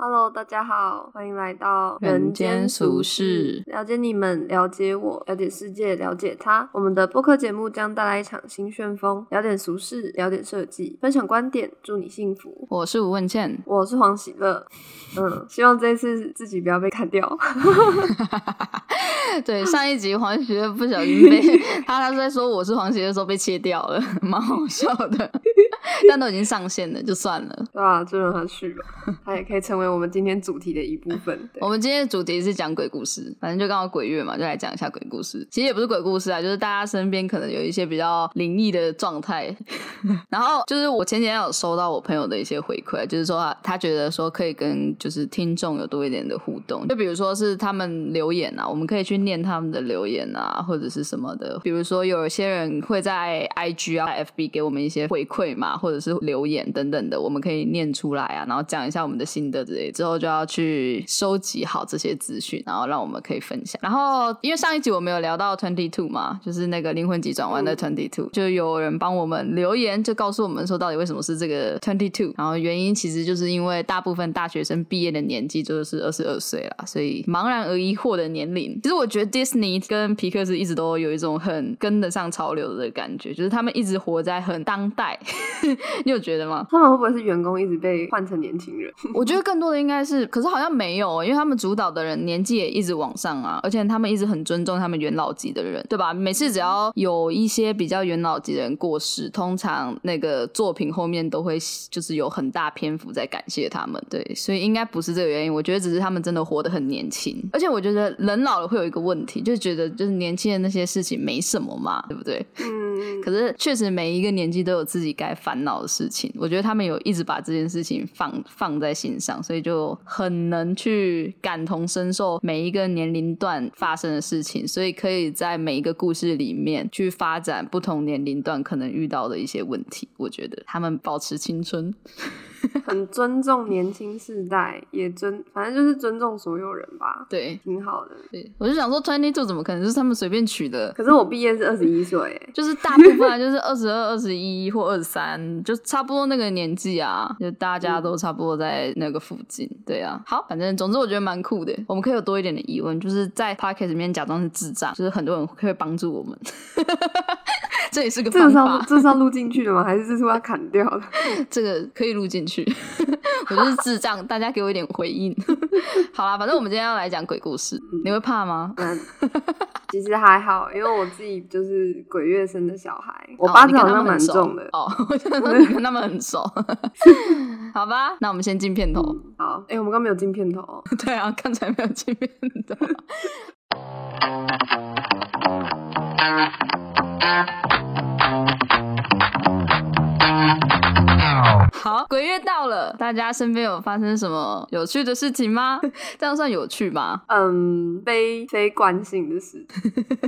Hello，大家好，欢迎来到人间俗世，了解你们，了解我，了解世界，了解他。我们的播客节目将带来一场新旋风，聊点俗事，聊点设计，分享观点，祝你幸福。我是吴文倩，我是黄喜乐。嗯，希望这一次自己不要被砍掉。对，上一集黄喜乐不小心被 他，他在说我是黄喜乐的时候被切掉了，蛮好笑的。但都已经上线了，就算了。对啊，就让他去吧，他也可以成为我们今天主题的一部分。我们今天的主题是讲鬼故事，反正就刚好鬼月嘛，就来讲一下鬼故事。其实也不是鬼故事啊，就是大家身边可能有一些比较灵异的状态。然后就是我前几天有收到我朋友的一些回馈，就是说他他觉得说可以跟就是听众有多一点的互动，就比如说是他们留言啊，我们可以去念他们的留言啊，或者是什么的。比如说有一些人会在 IG 啊、FB 给我们一些回馈嘛。或者是留言等等的，我们可以念出来啊，然后讲一下我们的心得之类。之后就要去收集好这些资讯，然后让我们可以分享。然后因为上一集我们有聊到 Twenty Two 嘛，就是那个灵魂急转弯的 Twenty Two，就有人帮我们留言，就告诉我们说到底为什么是这个 Twenty Two。然后原因其实就是因为大部分大学生毕业的年纪就是二十二岁了，所以茫然而疑惑的年龄。其实我觉得 Disney 跟皮克斯一直都有一种很跟得上潮流的感觉，就是他们一直活在很当代。你有觉得吗？他们会不会是员工一直被换成年轻人？我觉得更多的应该是，可是好像没有，因为他们主导的人年纪也一直往上啊，而且他们一直很尊重他们元老级的人，对吧？每次只要有一些比较元老级的人过世，通常那个作品后面都会就是有很大篇幅在感谢他们，对，所以应该不是这个原因。我觉得只是他们真的活得很年轻，而且我觉得人老了会有一个问题，就是觉得就是年轻人那些事情没什么嘛，对不对？嗯。可是确实每一个年纪都有自己该烦恼的。事情，我觉得他们有一直把这件事情放放在心上，所以就很能去感同身受每一个年龄段发生的事情，所以可以在每一个故事里面去发展不同年龄段可能遇到的一些问题。我觉得他们保持青春。很尊重年轻世代，也尊，反正就是尊重所有人吧。对，挺好的。对，我就想说，twenty two 怎么可能是他们随便取的？可是我毕业是二十一岁，就是大部分 就是二十二、二十一或二十三，就差不多那个年纪啊，就大家都差不多在那个附近。对啊，好，反正总之我觉得蛮酷的。我们可以有多一点的疑问，就是在 podcast 里面假装是智障，就是很多人会帮助我们。这也是个方法。这是要录进去的吗？还是这是要砍掉的？这个可以录进去。我就是智障，大家给我一点回应。好啦，反正我们今天要来讲鬼故事，你会怕吗？嗯，其实还好，因为我自己就是鬼月生的小孩，我八字好像蛮重的。哦，我觉得你跟他们很熟。好吧，那我们先进片头。好，哎，我们刚没有进片头。对啊，刚才没有进片头。好，鬼月到了，大家身边有发生什么有趣的事情吗？这样算有趣吗？嗯，非非惯性的事。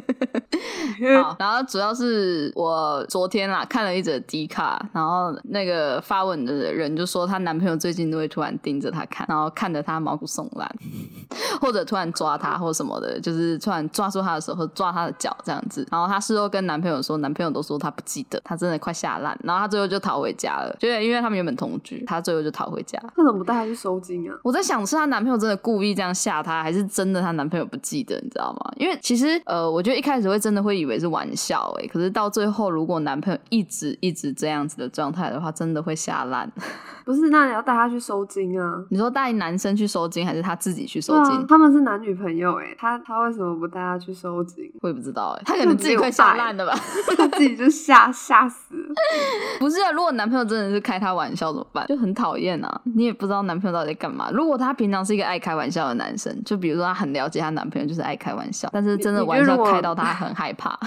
好，然后主要是我昨天啦看了一则迪卡，然后那个发文的人就说，她男朋友最近都会突然盯着她看，然后看着她毛骨悚然，或者突然抓她或什么的，就是突然抓住她的手或抓她的脚这样子。然后她事后跟男朋友说，男朋友都说他不记得，他真的快吓烂。然后她最后就逃回家了，就因为他们原本同居，她最后就逃回家。她怎么不带她去收金啊？我在想，是她男朋友真的故意这样吓她，还是真的她男朋友不记得？你知道吗？因为其实呃，我觉得一开始会真的会以为。是玩笑哎，可是到最后，如果男朋友一直一直这样子的状态的话，真的会吓烂。不是，那你要带他去收金啊？你说带男生去收金，还是他自己去收金？他们是男女朋友哎，他他为什么不带他去收金？我也不知道哎，他可能自己会吓烂的吧？他自己就吓吓死了。不是啊，如果男朋友真的是开他玩笑怎么办？就很讨厌啊！你也不知道男朋友到底在干嘛。如果他平常是一个爱开玩笑的男生，就比如说他很了解他男朋友就是爱开玩笑，但是真的玩笑开到他很害怕。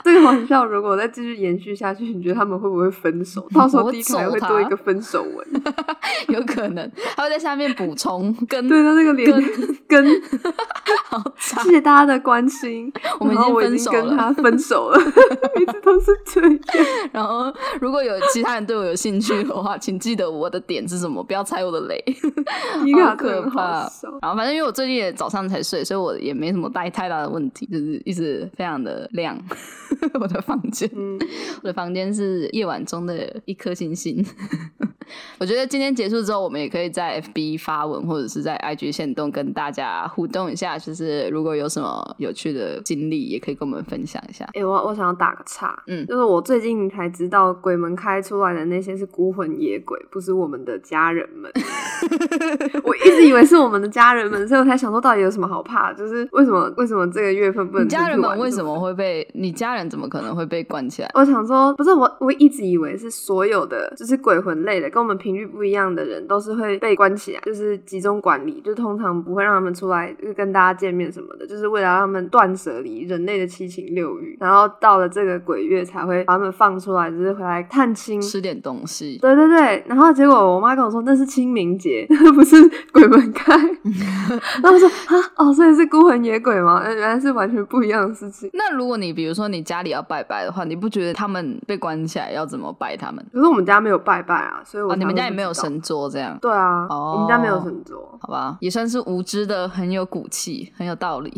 这个玩笑如果再继续延续下去，你觉得他们会不会分手？到时候第一排会多一个分手文，有可能他会在下面补充跟 对他那个脸跟，好谢谢大家的关心，我们已经分手了，跟他分手了，一直都是这样。然后如果有其他人对我有兴趣的话，请记得我的点是什么，不要踩我的雷，好可怕。然后反正因为我最近也早上才睡，所以我也没什么太太大的问题，就是一直非常的亮。我的房间，我的房间是夜晚中的一颗星星。我觉得今天结束之后，我们也可以在 FB 发文，或者是在 IG 线动跟大家互动一下。就是如果有什么有趣的经历，也可以跟我们分享一下。哎、我我想要打个岔，嗯就是我最近才知道鬼门开出来的那些是孤魂野鬼，不是我们的家人们。我一直以为是我们的家人们，所以我才想说到底有什么好怕？就是为什么为什么这个月份不能家人们为什么？会被？你家人怎么可能会被关起来？我想说，不是我，我一直以为是所有的就是鬼魂类的，跟我们频率不一样的人，都是会被关起来，就是集中管理，就通常不会让他们出来，就是跟大家见面什么的，就是为了让他们断舍离人类的七情六欲，然后到了这个鬼月才会把他们放出来，就是回来探亲。吃点东西。对对对，然后结果我妈跟我说那是清明节，不是鬼门开。然后我说啊哦，所以是孤魂野鬼吗？呃原来是完全不一样的事情。那如果你比如说你家里要拜拜的话，你不觉得他们被关起来要怎么拜他们？可是我们家没有拜拜啊，所以我哦，你们家也没有神桌这样？对啊，哦我们家没有神桌。好吧，也算是无知的，很有骨气，很有道理。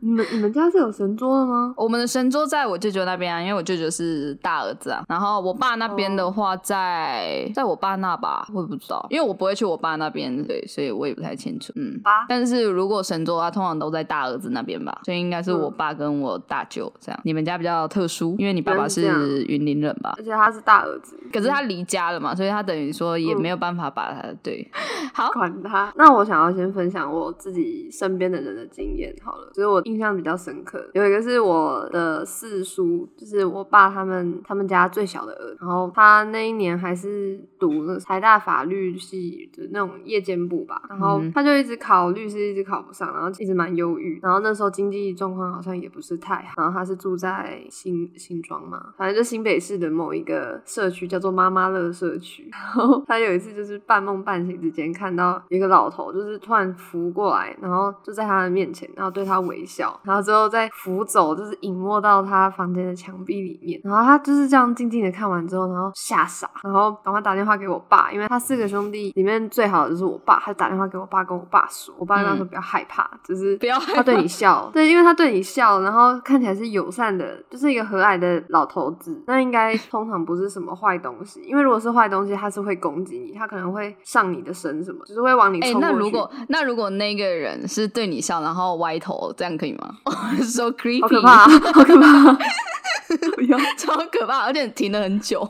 你们你们家是有神桌的吗？我们的神桌在我舅舅那边啊，因为我舅舅是大儿子啊。然后我爸那边的话在，在我爸那吧，我也不知道，因为我不会去我爸那边，对，所以我也不太清楚。嗯，爸但是如果神桌啊，通常都在大儿子那边吧，所以应该是我爸跟我大舅这样。你们家比较特殊，因为你爸爸是云林人吧？而且他是大儿子，可是他离家了嘛，所以他等于说也嗯没有办法把他对。好，管他。那我想要先分享我自己身边的人的经验好了，就是我印象比较深刻，有一个是我的四叔，就是我爸他们他们家最小的儿子，然后他那一年还是读那台大法律系的那种夜间部吧，然后嗯他就一直考律师，一直考不上，然后一直蛮忧郁，然后那时候经济状况好像也不是太好，然后他是住在新新庄嘛，反正就新北市的某一个社区叫做妈妈乐社区，然后他有一次就是半梦半醒之间看到一个老头，就是突然浮过来，然后就在他的面前，然后对他微笑，然后之后再浮走，就是隐没到他房间的墙壁里面。然后他就是这样静静的看完之后，然后吓傻，然后赶快打电话给我爸，因为他四个兄弟里面最好的就是我爸，他就打电话给我爸，跟我爸说，我爸那时候比较害怕，就是不要害他对你笑，对，因为他对你笑，然后看起来是友善的，就是一个和蔼的老头子，那应该通常不是什么坏东西，因为如果是坏东西，他是会攻击你，他可能会上你的身什么，就是会往你哎、冲过去。那如果那如果那个人是对你笑，然后歪头，这样可以吗？So creepy，好可怕、啊，好可怕、啊，不要，超可怕，而且停了很久。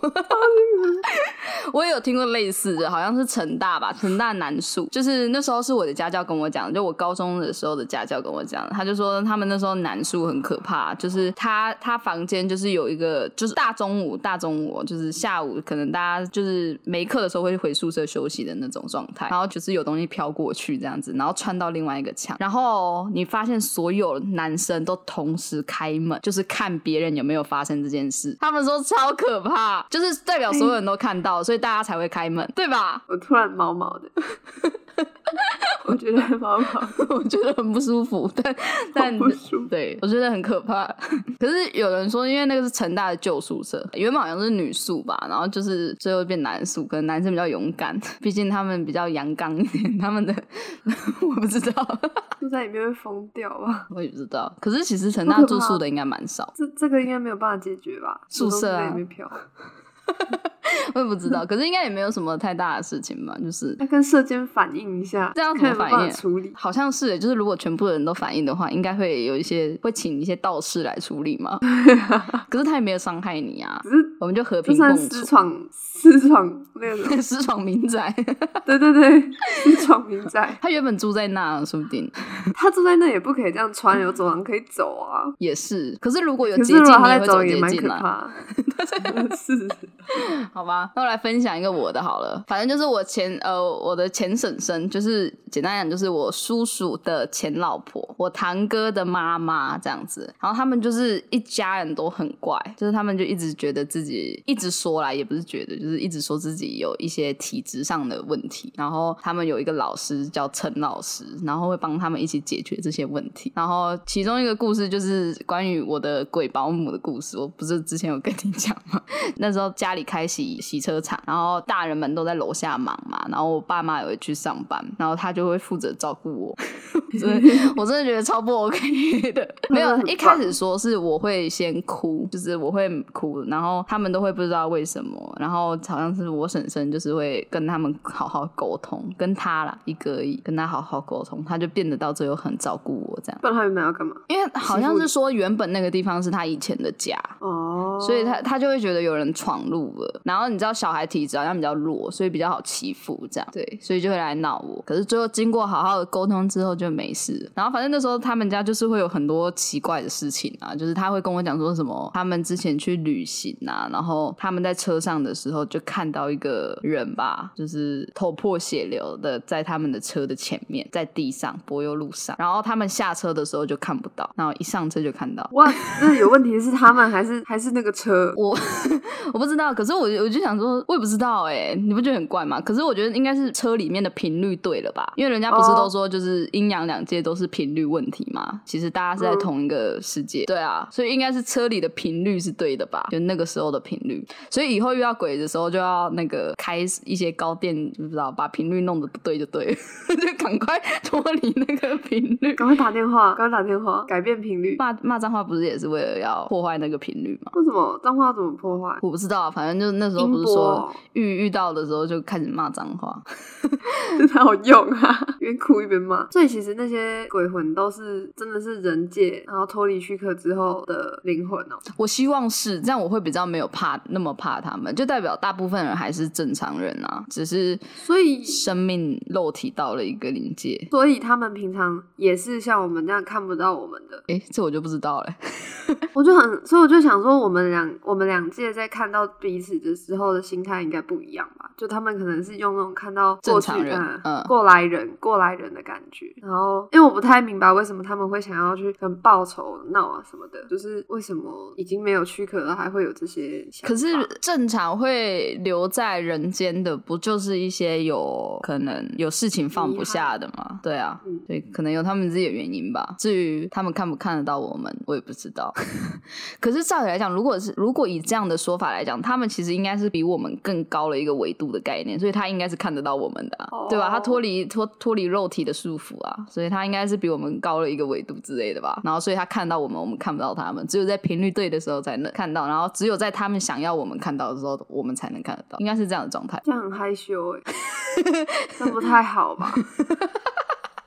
我也有听过类似的，好像是成大吧，成大南树，就是那时候是我的家教跟我讲，就我高中的时候的家教跟我讲，他就说他们那时候南树很可怕，就是他他房间就是有一个，就是大中午大中午，就是下午可能大家就是没课的时候会回宿舍休息的那种状态，然后就是有东西飘过去这样子，然后穿到另外一个墙，然后你发现所有男生都同时开门，就是看别人有没有发生这件事，他们说超可怕，就是代表所有人都看到，所以大家才会开门，对吧？我突然毛毛的，我觉得毛毛的，我觉得很不舒服，但但对我觉得很可怕。可是有人说，因为那个是成大的旧宿舍，原本好像是女宿吧，然后就是最后变男宿，可能男生比较勇敢，毕竟他们比较阳刚一点，他们的我不知道，住在里面会疯掉吧？我也不知道。可是其实成大住宿的应该蛮少，这这个应该没有办法解决吧？宿舍啊我也不知道。可是应该也没有什么太大的事情吧，就是。要跟社监反映一下，这样怎么反应法处理？好像是，就是如果全部人都反映的话，应该会有一些会请一些道士来处理嘛。可是他也没有伤害你啊，只是我们就和平共处。私闯私闯那个，私闯民宅，对对对，私闯民宅，他原本住在那，说不定他住在那也不可以这样穿，有走廊可以走啊。也是。可是如果有可捷径，你也会走捷径啦。可怕。是，好吧，那我来分享一个我的好了。反正就是我前呃我的前婶婶，就是简单讲就是我叔叔的前老婆，我堂哥的妈妈这样子。然后他们就是一家人都很怪，就是他们就一直觉得自己一直说来，也不是觉得，就是一直说自己有一些体质上的问题。然后他们有一个老师叫陈老师，然后会帮他们一起解决这些问题。然后其中一个故事就是关于我的鬼保姆的故事，我不是之前有跟你讲。吗？那时候家里开洗洗车场，然后大人们都在楼下忙嘛，然后我爸妈也会去上班，然后他就会负责照顾我。真的，我真的觉得超不 OK 的。没有一开始说是我会先哭，就是我会哭，然后他们都会不知道为什么，然后好像是我婶婶就是会跟他们好好沟通，跟他啦一个而已，跟他好好沟通，他就变得到最后很照顾我这样。不然他原本要干嘛？因为好像是说原本那个地方是他以前的家，哦，所以他他就会觉得有人闯入了。然后你知道小孩体质好像比较弱，所以比较好欺负这样，对，所以就会来闹我。可是最后经过好好的沟通之后就没事。然后反正那时候他们家就是会有很多奇怪的事情啊，就是他会跟我讲说什么他们之前去旅行啊，然后他们在车上的时候就看到一个人吧，就是头破血流的在他们的车的前面，在地上柏油路上，然后他们下车的时候就看不到，然后一上车就看到。哇，那有问题是他们还是还是那个车？我 我不知道，可是我我就想说，我也不知道哎、你不觉得很怪吗？可是我觉得应该是车里面的频率对了吧，因为人家不是都说就是阴阳两界都是频率问题吗，其实大家是在同一个世界，对啊，所以应该是车里的频率是对的吧，就那个时候的频率，所以以后遇到鬼的时候就要那个开一些高电，不知道把频率弄得不对就对了，就赶快脱离那个频率。赶快打电话，赶快打电话，改变频率。骂骂脏话不是也是为了要破坏那个频率吗？为什么脏话怎么破坏？我不知道，反正就是那时候不是说哦遇遇到的时候就开始骂脏话，真的好用啊！一边哭一边骂。所以其实那些鬼魂都是真的是人界，然后脱离躯壳之后的灵魂哦。我希望是这样，我会比较没有怕那么怕他们，就代表大部分人还是正常人啊，只是所以生命肉体到了一个临界。所以他们平常也是像我们这样看不到我们的。诶，这我就不知道了。我就很，所以我就想说，我们两我们两界在看到彼此的时候的心态应该不一样吧？就他们可能是用那种看到过去人过来人过来人的感觉。然后，因为我不太明白为什么他们会想要去跟报仇闹啊什么的，就是为什么已经没有躯壳了，还会有这些想法？可是正常会留在人间的，不就是一些有可能有事情放不下的吗？对啊，嗯对，可能有他们自己的原因吧。至于他们看不看得到我们，我也不知道。可是照理来讲，如果是如果以这样的说法来讲，他们其实应该是比我们更高了一个维度的概念，所以他应该是看得到我们的对吧？他脱离脱脱离肉体的束缚啊，所以他应该是比我们高了一个维度之类的吧。然后，所以他看到我们，我们看不到他们，只有在频率对的时候才能看到，然后只有在他们想要我们看到的时候，我们才能看得到，应该是这样的状态。这样很害羞哎、这不太好吧？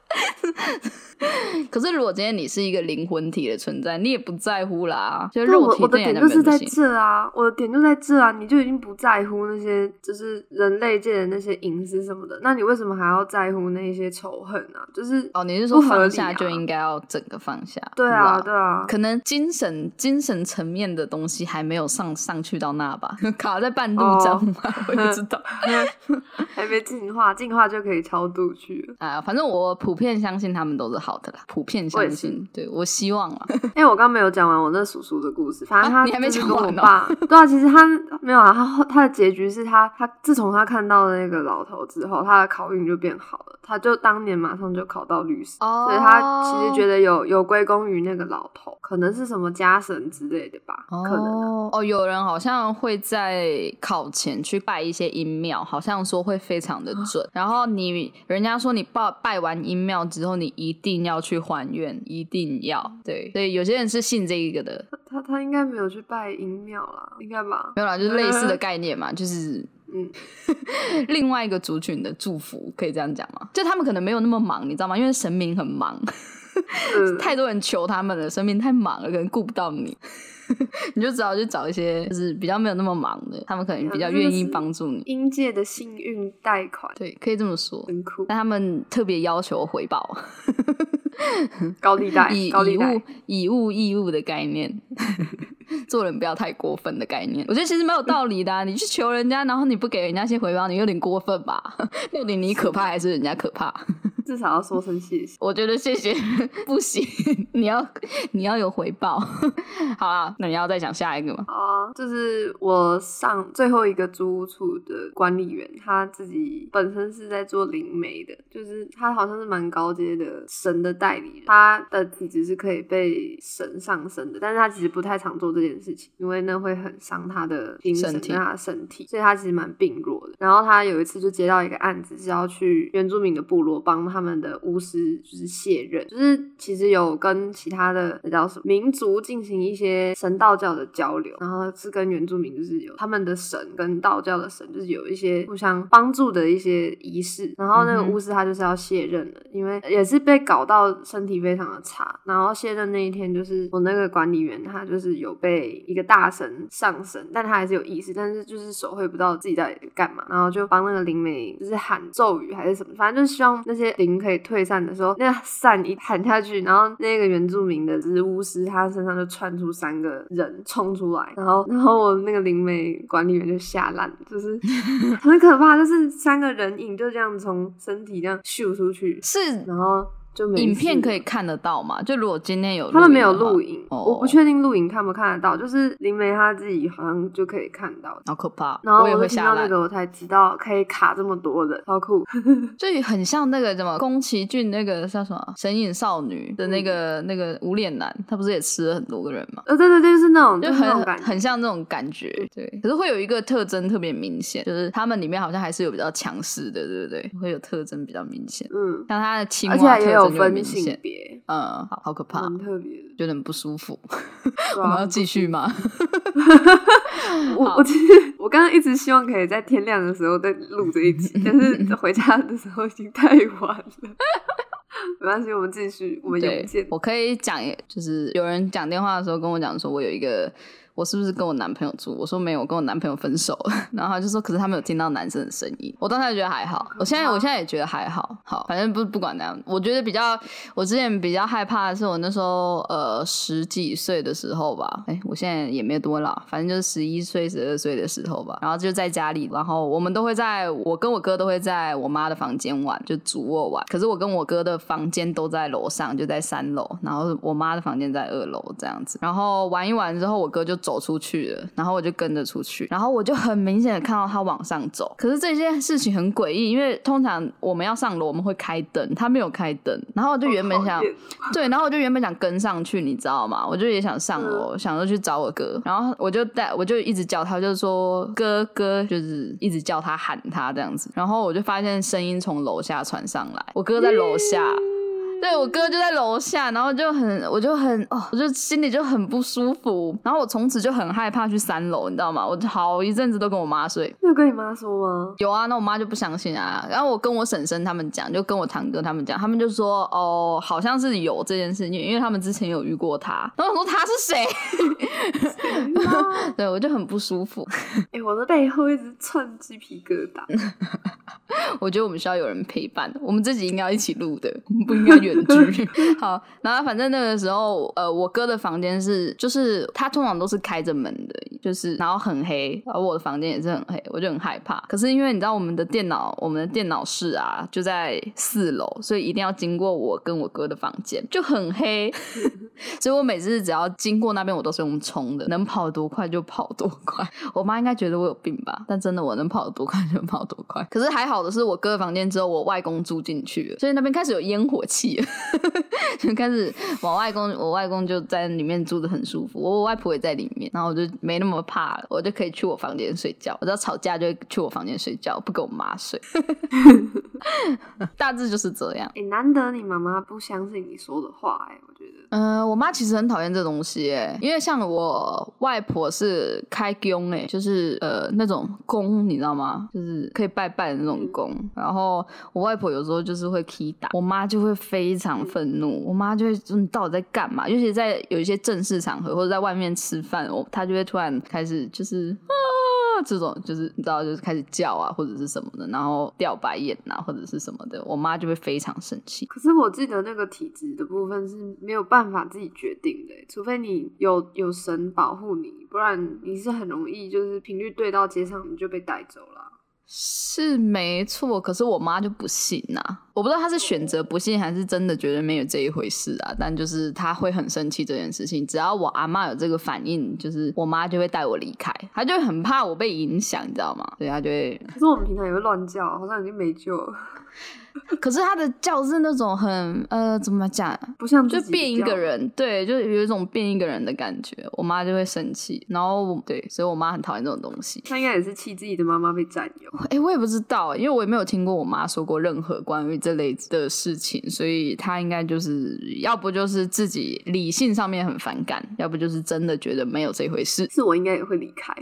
可是，如果今天你是一个灵魂体的存在，你也不在乎啦，就但肉体我我的点就是在。这啊，我的点就在这啊，你就已经不在乎那些就是人类界的那些隐私什么的，那你为什么还要在乎那些仇恨啊？就是哦，你是说放下就啊应该要整个放下？对啊，对啊，可能精神精神层面的东西还没有上上去到那吧，卡在半路哦上吧，我也不知道。还没进化，进化就可以超度去了。哎呀，反正我普遍相信他们都是好的啦，普遍相信，对我希望啊。哎、我刚没有讲完我那叔叔的故事，反正他啊你还没讲完哦爸，对啊，其实他没有啊，他他的结局是他他自从他看到那个老头之后，他的考运就变好了，他就当年马上就考到律师，哦所以他其实觉得有有归功于那个老头，可能是什么家神之类的吧，可能啊。哦哦，有人好像会在考前去拜一些阴庙，好像说会非常的准。然后你人家说你拜拜完阴庙之后，你一定要去还愿，一定要对所以。有些人是信这一个的，他他应该没有去拜阴庙啦，应该吧？没有啦，就是类似的 概念嘛，就是嗯，另外一个族群的祝福，可以这样讲吗？就他们可能没有那么忙，你知道吗？因为神明很忙，嗯 太多人求他们了，神明太忙了，可能顾不到你，你就只好去找一些就是比较没有那么忙的，他们可能比较愿意帮助你。应届的幸运贷款对，可以这么说。很酷，但他们特别要求回报，高利贷以，高利贷以物，以物易物的概念，做人不要太过分的概念。我觉得其实没有道理的、啊，你去求人家，然后你不给人家些回报，你有点过分吧？到底你可怕还是人家可怕？至少要说声谢谢。我觉得谢谢不行，你要你要有回报。好啊，那你要再讲下一个吗？好啊，就是我上最后一个租屋处的管理员，他自己本身是在做灵媒的，就是他好像是蛮高阶的神的代理人，他的体质是可以被神上升的，但是他其实不太常做这件事情，因为那会很伤他的精神跟他的身体，所以他其实蛮病弱的。然后他有一次就接到一个案子，是要去原住民的部落帮他们的巫师就是卸任，就是其实有跟其他的那叫什么民族进行一些神道教的交流，然后是跟原住民就是有他们的神跟道教的神就是有一些互相帮助的一些仪式。然后那个巫师他就是要卸任了，因为也是被搞到身体非常的差。然后卸任那一天，就是我那个管理员他就是有被一个大神上身，但他还是有意识，但是就是手绘不到自己在干嘛，然后就帮那个灵媒就是喊咒语还是什么，反正就是希望那些灵可以退散的时候，那个伞一喊下去，然后那个原住民的就是巫师他身上就窜出三个人冲出来，然后然后我那个灵媒管理员就吓烂，就是 很可怕，就是三个人影就这样从身体这样秀出去，是然后就没影片可以看得到吗？就如果今天有他们没有录影，哦我不确定录影看不看得到，就是灵媒他自己好像就可以看到。好可怕，然后我听到那会下来，个我才知道可以卡这么多人，超酷。就很像那个什么宫崎骏那个叫什么《神隐少女》的那个、那个无脸男，他不是也吃了很多个人吗？呃，对对对，就是那种，就很。很像那种感觉，对。可是会有一个特征特别明显，就是他们里面好像还是有比较强势的，对不对？会有特征比较明显，嗯，像他的青有分性别，嗯，好好可怕，蛮特别的。觉得不舒服。啊 我们要继续吗？我我其实我刚刚一直希望可以在天亮的时候再录这一集，但是 回家的时候已经太晚了。没关系，我们继续，我们对永见，。我可以讲，就是有人讲电话的时候跟我讲说，我有一个。我是不是跟我男朋友住？我说没有，我跟我男朋友分手了。然后他就说，可是他没有听到男生的声音。我当时觉得还好，我现在我现在也觉得还好。好，反正不不管那样，我觉得比较，我之前比较害怕的是我那时候呃十几岁的时候吧。哎，我现在也没有多老，反正就是十一岁、十二岁的时候吧。然后就在家里，然后我们都会在我跟我哥都会在我妈的房间玩，就主卧玩。可是我跟我哥的房间都在楼上，就在三楼，然后我妈的房间在二楼这样子。然后玩一玩之后，我哥就走出去了，然后我就跟着出去，然后我就很明显的看到他往上走。可是这件事情很诡异，因为通常我们要上楼，我们会开灯，他没有开灯，然后我就原本想 对，然后我就原本想跟上去，你知道吗？我就也想上楼，嗯想着去找我哥，然后我就带，我就一直叫他，就是说哥哥，就是一直叫他喊他这样子，然后我就发现声音从楼下传上来，我哥在楼下。对我哥就在楼下，然后就很，我就很，哦，我就心里就很不舒服，然后我从此就很害怕去三楼，你知道吗？我就好一阵子都跟我妈睡，你有跟你妈说吗？有啊，那我妈就不相信啊。然后我跟我婶婶他们讲，就跟我堂哥他们讲，他们就说哦，好像是有这件事情，因为他们之前有遇过他。然后我说他是谁？对我就很不舒服。哎、我的背后一直窜鸡皮疙瘩。我觉得我们需要有人陪伴，我们自己应该要一起录的，我们不应该 好，然后反正那个时候，呃，我哥的房间是，就是他通常都是开着门的，就是然后很黑，然后我的房间也是很黑，我就很害怕。可是因为你知道我们的电脑，我们的电脑室啊就在四楼，所以一定要经过我跟我哥的房间，就很黑，所以我每次只要经过那边，我都是用冲的，能跑多快就跑多快。我妈应该觉得我有病吧，但真的我能跑多快就跑多快。可是还好的是，我哥的房间之后，我外公住进去了，所以那边开始有烟火气了，就 开始我外公，我外公就在里面住的很舒服，我外婆也在里面，然后我就没那么怕了，我就可以去我房间睡觉。我只要吵架就会去我房间睡觉，不跟我妈睡。大致就是这样。哎、难得你妈妈不相信你说的话、哎，我觉得。嗯、我妈其实很讨厌这东西，哎，因为像我外婆是开宫，哎，就是呃那种宫，你知道吗？就是可以拜拜的那种宫。然后我外婆有时候就是会踢打，我妈就会非常愤怒，我妈就会说你到底在干嘛？尤其在有一些正式场合或者在外面吃饭，我她就会突然开始就是啊。这种就是你知道，就是开始叫啊，或者是什么的，然后掉白眼啊，或者是什么的，我妈就会非常生气。可是我记得那个体质的部分是没有办法自己决定的，除非你有有神保护你，不然你是很容易就是频率对到街上你就被带走了。是没错，可是我妈就不信呐、我不知道她是选择不信，还是真的觉得没有这一回事啊。但就是她会很生气这件事情，只要我阿妈有这个反应，就是我妈就会带我离开，她就很怕我被影响，你知道吗？所以她就会可是我们平常也会乱叫，好像已经没救了，可是他的叫是那种很呃，怎么讲，不像就变一个。人，对，就有一种变一个人的感觉。我妈就会生气，然后对，所以我妈很讨厌这种东西。她应该也是气自己的妈妈被占有。哎、我也不知道，因为我也没有听过我妈说过任何关于这类的事情，所以她应该就是要不就是自己理性上面很反感，要不就是真的觉得没有这回事。是我应该也会离开，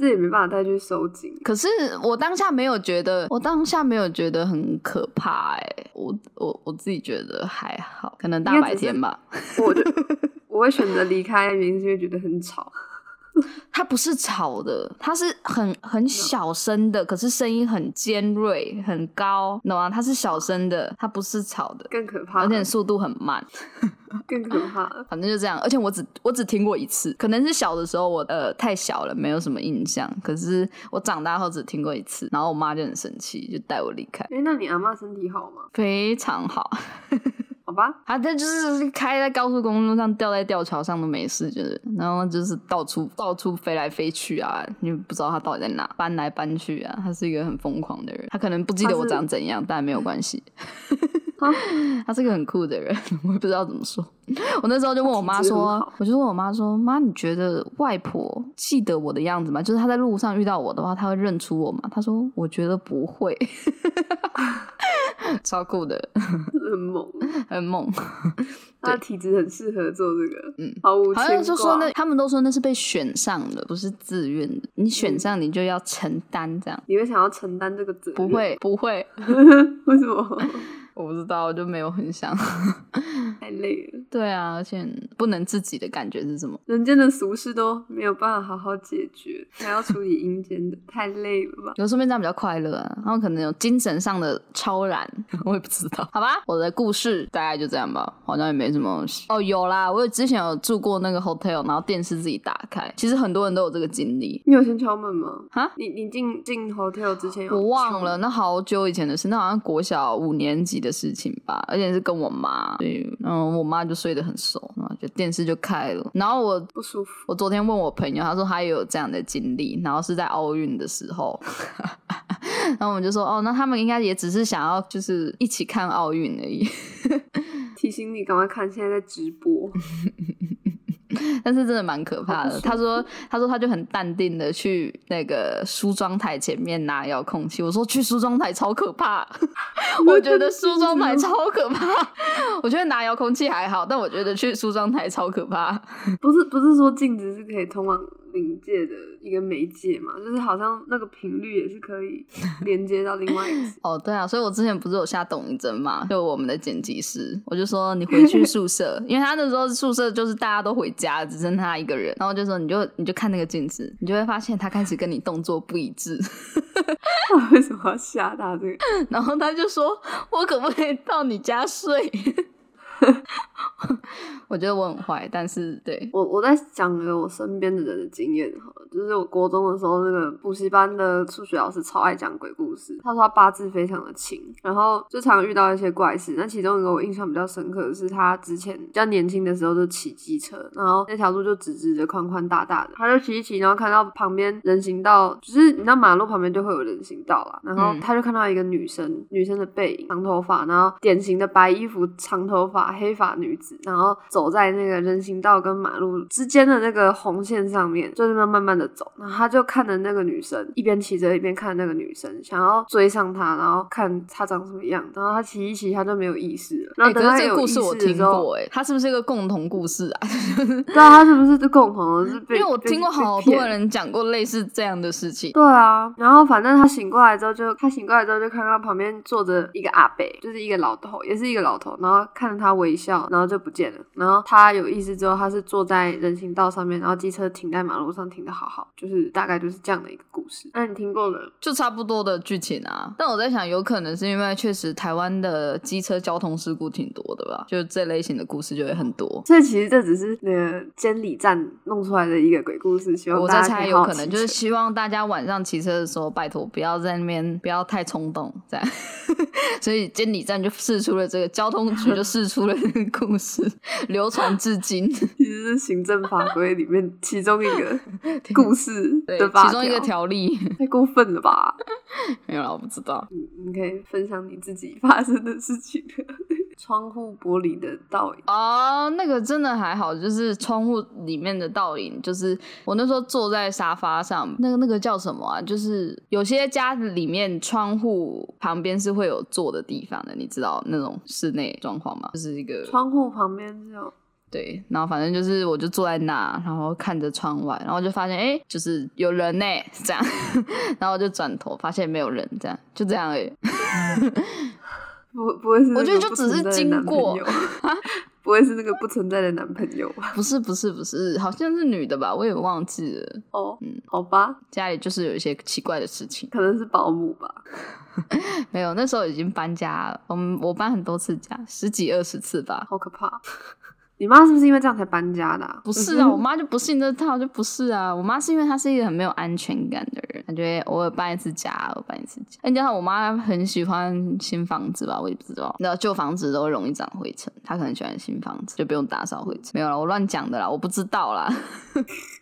这也没办法再去收紧。可是我当下没有觉得，我当下没有觉得很可怕、哎，我我我自己觉得还好，可能大白天吧。我就我会选择离开，原因是因为觉得很吵。它不是吵的，它是很很小声的，可是声音很尖锐、很高，你懂吗？它是小声的，它不是吵的，更可怕，而且速度很慢。更可怕。反正就这样，而且我只我只听过一次，可能是小的时候我呃太小了，没有什么印象。可是我长大后只听过一次，然后我妈就很生气，就带我离开，哎、那你阿妈身体好吗？非常好。好吧，啊，他就是开在高速公路上，掉在吊桥上都没事，就是，然后就是到处到处飞来飞去啊，你不知道他到底在哪，搬来搬去啊，他是一个很疯狂的人，他可能不记得我长怎样，但没有关系，啊，他是个很酷的人，我也不知道怎么说。我那时候就问我妈说，我就问我妈说，妈，你觉得外婆记得我的样子吗？就是她在路上遇到我的话，她会认出我吗？她说，我觉得不会，超酷的，很猛，很猛。他的体质很适合做这个，嗯，毫无好像就说那，他们都说那是被选上的，不是自愿的。你选上，你就要承担这样。你会想要承担这个责任？不，会，不会，为什么？我不知道，我就没有很想。太累了，对啊，而且不能自己的感觉是什么？人间的俗事都没有办法好好解决，还要处理阴间的，太累了吧？有说明这样比较快乐啊，然后可能有精神上的超然，我也不知道。好吧，我的故事大概就这样吧，好像也没什么。哦，有啦，我有之前有住过那个 hotel，然后电视自己打开，其实很多人都有这个经历。你有先敲门吗？啊你你进进 hotel 之前有我忘了，那好久以前的事，那好像国小五年级的事情吧，而且是跟我妈，所以嗯，我妈就睡得很熟，然后就电视就开了。然后我不舒服。我昨天问我朋友，他说他也有这样的经历，然后是在奥运的时候，然后我们就说哦，那他们应该也只是想要就是一起看奥运而已，提醒你赶快看，现在在直播。但是真的蛮可怕的。他说他说他就很淡定的去那个梳妆台前面拿遥控器，我说去梳妆台超可怕，我觉得梳妆台 超可怕，我觉得拿遥控器还好，但我觉得去梳妆台超可怕。不是不是说镜子是可以通往灵界的一个媒介嘛？就是好像那个频率也是可以 连接到另外一个。哦，对啊，所以我之前不是有下董一针嘛，就我们的剪辑师，我就说你回去宿舍，因为他那时候宿舍就是大家都回家，只剩他一个人，然后就说你就你就看那个镜子，你就会发现他开始跟你动作不一致，他 为什么要吓他这个？然后他就说我可不可以到你家睡？我觉得我很坏，但是对，我我在讲个我身边的人的经验哈，就是我国中的时候，那个补习班的数学老师超爱讲鬼故事。他说他八字非常的轻，然后就常遇到一些怪事。那其中一个我印象比较深刻的是，他之前比较年轻的时候就骑机车，然后那条路就直直的、宽宽大大的，他就骑一骑，然后看到旁边人行道，就是你知道马路旁边就会有人行道啦，然后嗯他就看到一个女生，女生的背影，长头发，然后典型的白衣服、长头发、黑发女子，然后走在那个人行道跟马路之间的那个红线上面，就这么慢慢的走。然后他就看着那个女生，一边骑着一边看那个女生，想要追上她，然后看她长什么样。然后他骑一骑，他就没有意识了。然哎、后等可是这个他有意识故事我听的时候，过、哎，他是不是一个共同故事啊？对啊，他是不是是共同的？是被因为我听过好多人讲过类似这样的事情。对啊，然后反正他醒过来之后就，他醒过来之后就看到旁边坐着一个阿伯，就是一个老头，也是一个老头，然后看着他微笑，然后就不见了。然后他有意识之后，他是坐在人行道上面，然后机车停在马路上停的好好，就是大概就是这样的一个故事。那你听过了？就差不多的剧情啊。但我在想，有可能是因为确实台湾的机车交通事故挺多的吧，就这类型的故事就会很多。所以其实这只是那个监理站弄出来的一个鬼故事，希望我在猜有可能就是希望大家晚上骑车的时候，拜托不要在那边不要太冲动，这样。所以监理站就试出了这个交通局就试出了这个故事，流传至今。其实是行政法规里面其中一个 故事对的，法其中一个条条例 太过分了吧？没有啦，我不知道。你你可以分享你自己发生的事情。窗户玻璃的倒影，哦，那个真的还好，就是窗户里面的倒影，就是我那时候坐在沙发上，那个那个叫什么啊？就是有些家里面窗户旁边是会有坐的地方的，你知道那种室内状况吗？就是一个窗户旁边是有对，然后反正就是我就坐在那，然后看着窗外，然后就发现哎，诶就是有人呢，这样，然后我就转头发现没有人，这样就这样而已。不不会是那个我觉得就只是经过 不会是那个不存在的男朋友 吧？不是不是不是，好像是女的吧，我也忘记了。哦，嗯好吧，家里就是有一些奇怪的事情。可能是保姆吧。没有，那时候已经搬家了。我们我搬很多次家，十几二十次吧。好可怕！你妈是不是因为这样才搬家的、不是啊，我妈就不信这套，就不是啊。我妈是因为她是一个很没有安全感的人，感觉偶尔搬一次家，我搬一次家。再加上我妈很喜欢新房子吧，我也不知道。那旧房子都容易长灰尘，她可能喜欢新房子，就不用打扫灰尘。没有了，我乱讲的啦，我不知道啦。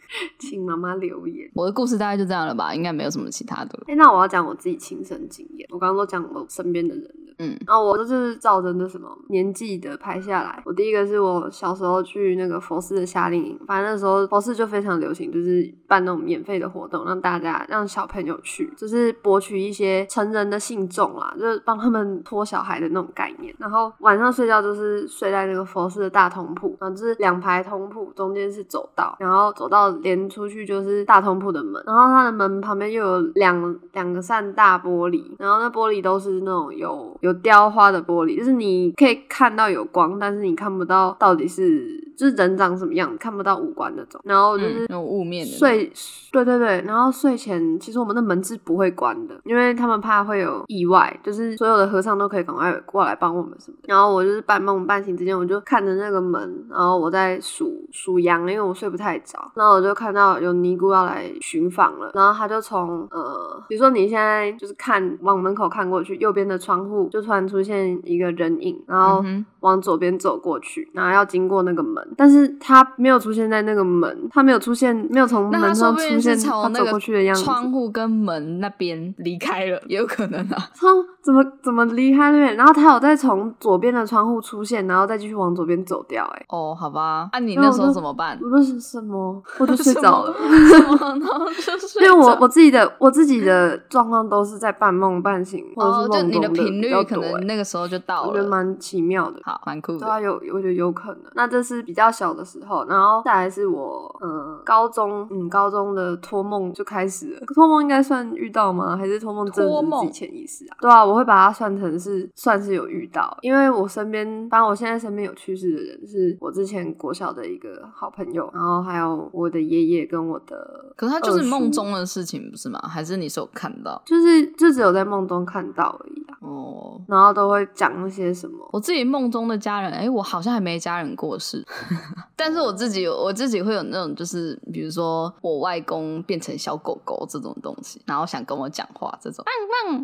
请妈妈留言。我的故事大概就这样了吧，应该没有什么其他的了。哎、那我要讲我自己亲身经验。我刚刚都讲我身边的人了。嗯，然后我就是照着那什么年纪的拍下来。我第一个是我小时候去那个佛寺的夏令营，反正那时候佛寺就非常流行，就是办那种免费的活动，让大家让小朋友去，就是博取一些成人的信众啦，就是帮他们托小孩的那种概念。然后晚上睡觉就是睡在那个佛寺的大通铺，然后就是两排通铺，中间是走道，然后走道连出去就是大通铺的门，然后它的门旁边又有两两个扇大玻璃，然后那玻璃都是那种有有雕花的玻璃，就是你可以看到有光，但是你看不到到底是就是人长什么样，看不到五官那种。然后就是嗯那种雾面的睡，对对对，然后睡前其实我们的门是不会关的，因为他们怕会有意外，就是所有的和尚都可以赶快过来帮我们什么的。然后我就是半梦半醒之间，我就看着那个门，然后我在数数羊，因为我睡不太着，然后我就看到有尼姑要来巡访了，然后他就从呃，比如说你现在就是看往门口看过去，右边的窗户就突然出现一个人影，然后往左边走过去，然后要经过那个门，但是他没有出现在那个门，他没有出现，没有从门上出现是从那他走过去的样子。个窗户跟门那边离开了，也有可能啊。窗怎么怎么离开那边？然后他有再从左边的窗户出现，然后再继续往左边走掉、欸。哎，哦，好吧，那、你那时候怎么办？我说 是什么？我都睡着了。什么？然后就睡因为我我自己的我自己的状况都是在半梦半醒，或者哦，是就你梦中的的频率可能欸那个时候就到了我觉得。蛮奇妙的。好，蛮酷的对啊，有我觉得有可能。那这是比较小的时候，然后再来是我呃高中，嗯，高中的托梦就开始了。托梦应该算遇到吗？还是托梦真的是自己潜意识啊？对啊，我会把它算成是算是有遇到，因为我身边，反正我现在身边有去世的人是我之前国小的一个好朋友，然后还有我的爷爷跟我的，可是他就是梦中的事情，不是吗？还是你是有看到？就是就只有在梦中看到而已啊。哦，然后都会讲那些什么，我自己梦中的家人，哎、我好像还没家人过世，但是我自己有我自己会有那种，就是比如说我外公变成小狗狗这种东西，然后想跟我讲话这种，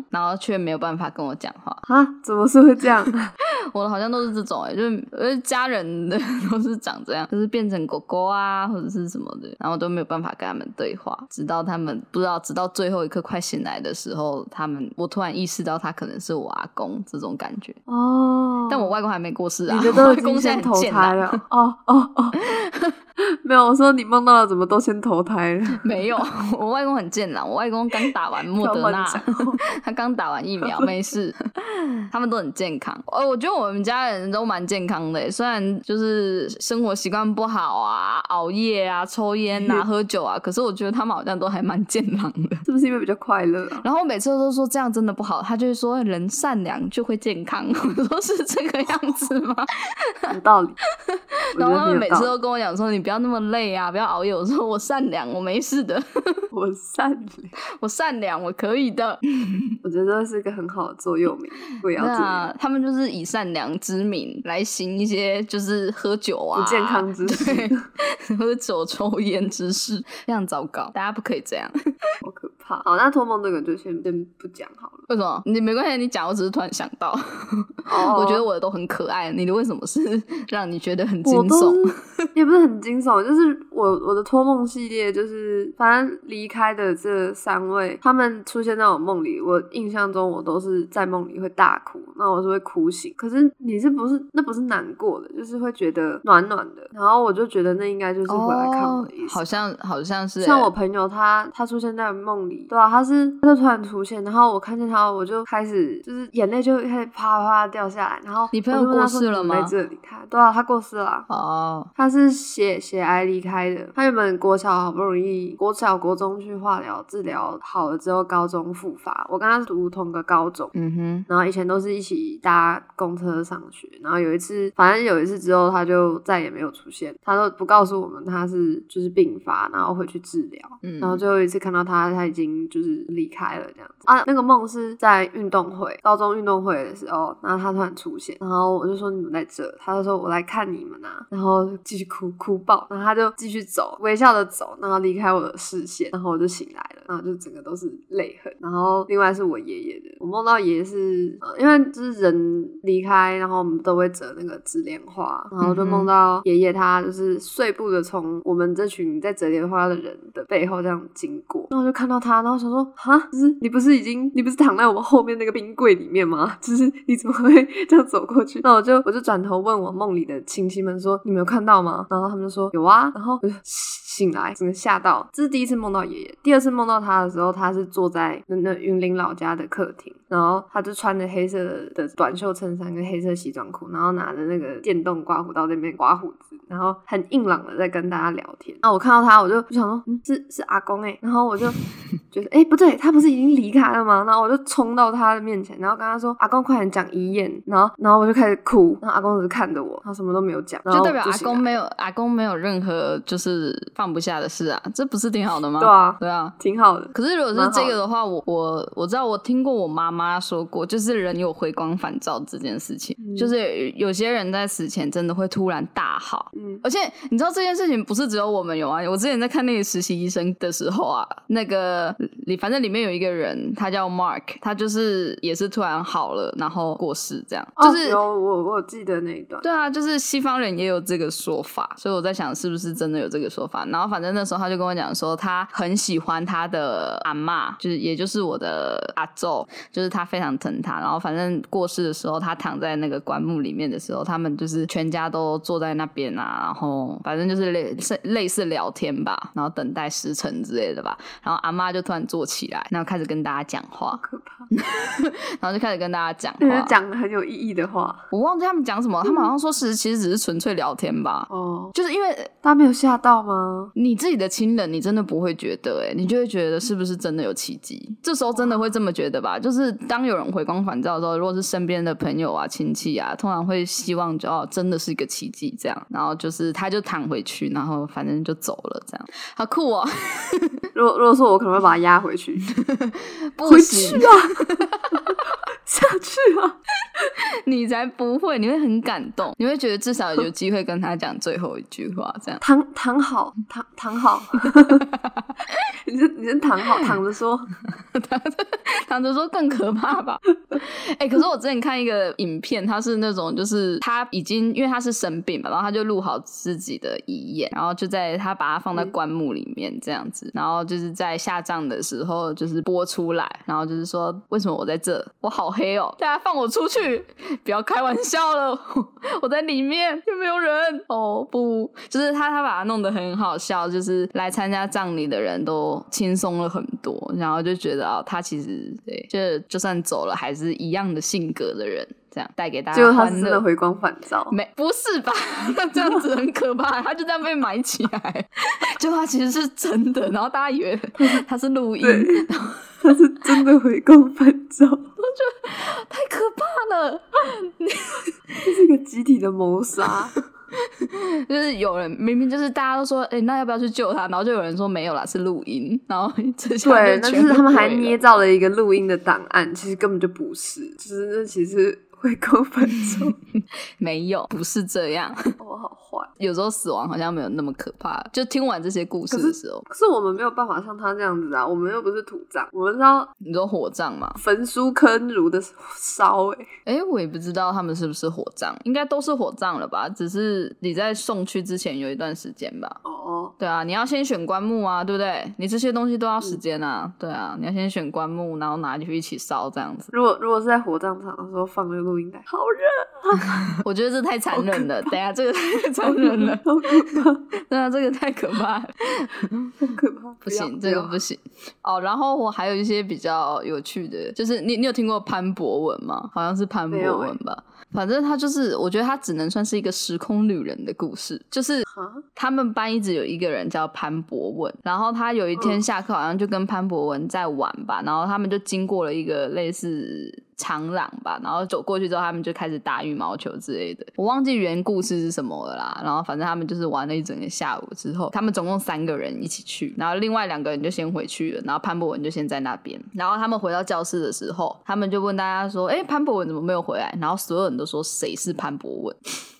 然后却没有办法跟我讲话，啊，怎么是会这样？我的好像都是这种、哎，就是呃家人的都是长这样，就是变成狗狗啊或者是什么的，然后都没有办法跟他们对话，直到他们不知道，直到最后一刻快醒来的时候，他们我突然意识到他可能是我阿公这种感觉，哦，但我外公还没过世啊，你的都已我外公经先投现在很贱啊。胎了。哦哦哦，没有，我说你梦到了，怎么都先投胎了？没有，我外公很健朗，我外公刚打完莫德 纳他刚打完疫苗，没事。他们都很健康。哦，我觉得我们家人都蛮健康的，虽然就是生活习惯不好啊，熬夜啊，抽烟啊，喝酒啊，可是我觉得他们好像都还蛮健康的，是不是因为比较快乐啊？然后我每次都说这样真的不好，他就会说人善良就会健康，我说是这个样子吗？有道理。然后他们每次都跟我讲说你不要那么累啊，不要熬夜。我说我善良，我没事的，我善良，我善良，我可以的。我觉得是一个很好的座右铭，不要这样。他们就是以善良之名来行一些就是喝酒啊、不健康之事、喝酒抽烟之事，非常糟糕。大家不可以这样，好可怕。好，那托梦这个就先先不讲好了。为什么？你没关系，你讲，我只是突然想到，我觉得我的都很可爱。你的为什么是 让你觉得很惊悚？也不是很惊悚，就是我我的托梦系列，就是反正离开的这三位，他们出现在我梦里，我印象中我都是在梦里会大哭，那我是会哭醒。可是你是不是那不是难过的，就是会觉得暖暖的，然后我就觉得那应该就是回来看我的意思。好像好像是像我朋友他他出现在梦里，对啊，他是他就突然出现，然后我看见他，我就开始就是眼泪就开始啪啪掉下来，然后你朋友过世了吗？在这里，他对啊，他过世了。哦，他是血血癌离开的。他原本国小好不容易国小国中去化疗治疗好了之后，高中复发。我跟他读同个高中，嗯哼，然后以前都是一起搭公车上学。然后有一次，反正有一次之后，他就再也没有出现，他都不告诉我们他是就是病发，然后回去治疗。嗯，然后最后一次看到他，他已经就是离开了这样子啊。那个梦是在运动会，高中运动会的时候，然后他突然出现，然后我就说你们在这，他就说我来看你们呐，然后继续哭哭爆，然后他就继续走，微笑着走，然后离开我的视线，然后我就醒来，然后就整个都是泪痕。然后另外是我爷爷的，我梦到爷爷是，呃，因为就是人离开，然后我们都会折那个纸莲花，然后就梦到爷爷他就是碎步的从我们这群在折莲花的人的背后这样经过，然后就看到他，然后想说，哈，就是你不是已经你不是躺在我们后面那个冰柜里面吗？就是你怎么会这样走过去？那我就我就转头问我梦里的亲戚们说，你没有看到吗？然后他们就说有啊，然后我就醒来，真的吓到。这是第一次梦到爷爷，第二次梦到他的时候，他是坐在那那云林老家的客厅，然后他就穿着黑色的短袖衬衫跟黑色西装裤，然后拿着那个电动刮胡刀在那边刮胡子，然后很硬朗的在跟大家聊天。那我看到他，我就想说，嗯，是是阿公哎，然后我就 觉得，哎，不对，他不是已经离开了吗？然后我就冲到他的面前，然后跟他说，阿公快点讲遗言。然后然后我就开始哭，然后阿公只是看着我，他什么都没有讲，就代表阿公没有阿公没有任何就是放不下的事啊，这不是挺好的吗？对啊，对啊，挺好的。可是如果是这个的话，我我我知道我听过我妈妈说过，就是人有回光返照这件事情，就是有些人在死前真的会突然大好。嗯，而且你知道这件事情不是只有我们有啊。我之前在看那个实习医生的时候啊，那个里反正里面有一个人，他叫 Mark，他就是也是突然好了，然后过世这样。就是有我我记得那一段。对啊，就是西方人也有这个说法，所以我在想是不是真的有这个说法。然后反正那时候他就跟我讲说，他很喜欢他的阿妈，就是也就是我的阿昼，就是他非常疼他。然后反正过世的时候，他躺在那个棺木里面的时候，他们就是全家都坐在那边啊，然后反正就是类似类似聊天吧，然后等待时辰之类的吧。然后阿妈就突然坐起来，然后开始跟大家讲话，可怕。然后就开始跟大家讲话，讲很有意义的话。我忘记他们讲什么，他们好像说是其实只是纯粹聊天吧。哦，就是因为大家没有吓到吗？你自己的亲人，你真的不会觉得，哎，你就会觉得是不是真的有奇迹？这时候真的会这么觉得吧？就是当有人回光返照的时候，如果是身边的朋友啊、亲戚啊，通常会希望就哦，真的是一个奇迹这样。然后就是他就躺回去，然后反正就走了这样，好酷哦。如果如果说我可能会把他压回去，不行啊，下去啊。你才不会，你会很感动，你会觉得至少有机会跟他讲最后一句话，这样躺躺好，躺躺好，你是你是躺好，躺着说，躺着躺着说更可怕吧？哎，可是我之前看一个影片，他是那种就是他已经因为他是生病嘛，然后他就录好自己的遗言，然后就在他把它放在棺木里面这样子，然后就是在下葬的时时候就是播出来，然后就是说为什么我在这，我好黑哦，大家放我出去，不要开玩笑了，我在里面又没有人？哦不，就是他他把它弄得很好笑，就是来参加葬礼的人都轻松了很多，然后就觉得啊，他其实对，就就算走了还是一样的性格的人。这样带给大家结果他真的回光返照，没不是吧？那 这样子很可怕，他就这样被埋起来，就他其实是真的，然后大家以为他是录音，对，他是真的回光返照，我觉得太可怕了。这是一个集体的谋杀。就是有人明明就是大家都说，哎、那要不要去救他？然后就有人说没有啦，是录音。然后这些对，那就全部就是他们还捏造了一个录音的档案，其实根本就不是，就是那其实回光返照。没有，不是这样。我好坏，有时候死亡好像没有那么可怕。就听完这些故事的时候，可是我们没有办法像他这样子啊，我们又不是土葬，我们知道你说火葬嘛？焚书坑儒的烧、欸，哎、我也不知道他们是不是火葬，应该都是火葬了吧？只是你在送去之前有一段时间吧。哦，对啊，你要先选棺木啊，对不对？你这些东西都要时间啊，对啊，你要先选棺木，然后拿进去一起烧这样子。如果如果是在火葬场的时候放那个录音带，好热，我觉得这太残忍了，等下这个太残忍了，好可怕，对啊，这个太可怕了，好可怕，不行，这个不行。哦，然后我还有一些比较有趣的，就是你你有听过潘博文吗？好像是潘博文吧。反正他就是，我觉得他只能算是一个时空旅人的故事，就是啊，他们班一直有一个人叫潘博文，然后他有一天嗯。下课好像就跟潘博文在玩吧，然后他们就经过了一个类似长廊吧，然后走过去之后，他们就开始打羽毛球之类的，我忘记原故事是什么了啦。然后反正他们就是玩了一整个下午之后，他们总共三个人一起去，然后另外两个人就先回去了，然后潘博文就先在那边。然后他们回到教室的时候，他们就问大家说：“哎，潘博文怎么没有回来？”然后所有人都说：“谁是潘博文？”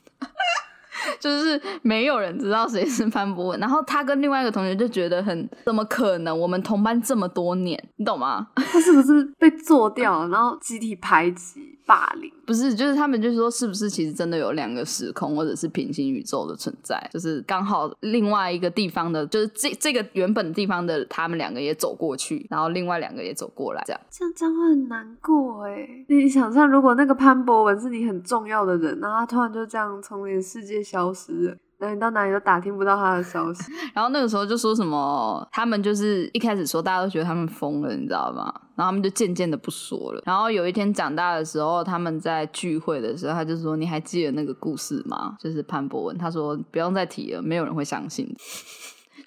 就是没有人知道谁是潘博文，然后他跟另外一个同学就觉得很怎么可能？我们同班这么多年，你懂吗？他是不是被做掉了，然后集体排挤、霸凌？不是，就是他们就是说是不是其实真的有两个时空或者是平行宇宙的存在？就是刚好另外一个地方的，就是这这个原本地方的他们两个也走过去，然后另外两个也走过来，这样。这样这样会很难过哎。你想象，如果那个潘博文是你很重要的人，然后他突然就这样从你的世界消失了，然后你到哪里都打听不到他的消息。然后那个时候就说什么，他们就是一开始说大家都觉得他们疯了，你知道吗？然后他们就渐渐的不说了。然后有一天长大的时候，他们在聚会的时候，他就说：“你还记得那个故事吗？”就是潘博文，他说：“不用再提了，没有人会相信。”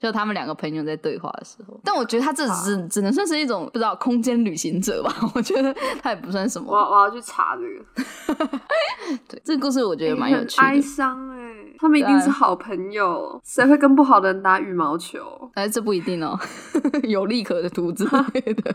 就他们两个朋友在对话的时候，但我觉得他这只只能算是一种不知道空间旅行者吧。我觉得他也不算什么。我我要去查这个，对，这个故事我觉得蛮有趣很哀。伤哎。他们一定是好朋友，谁会跟不好的人打羽毛球？哎，这不一定哦，有利可图之类的。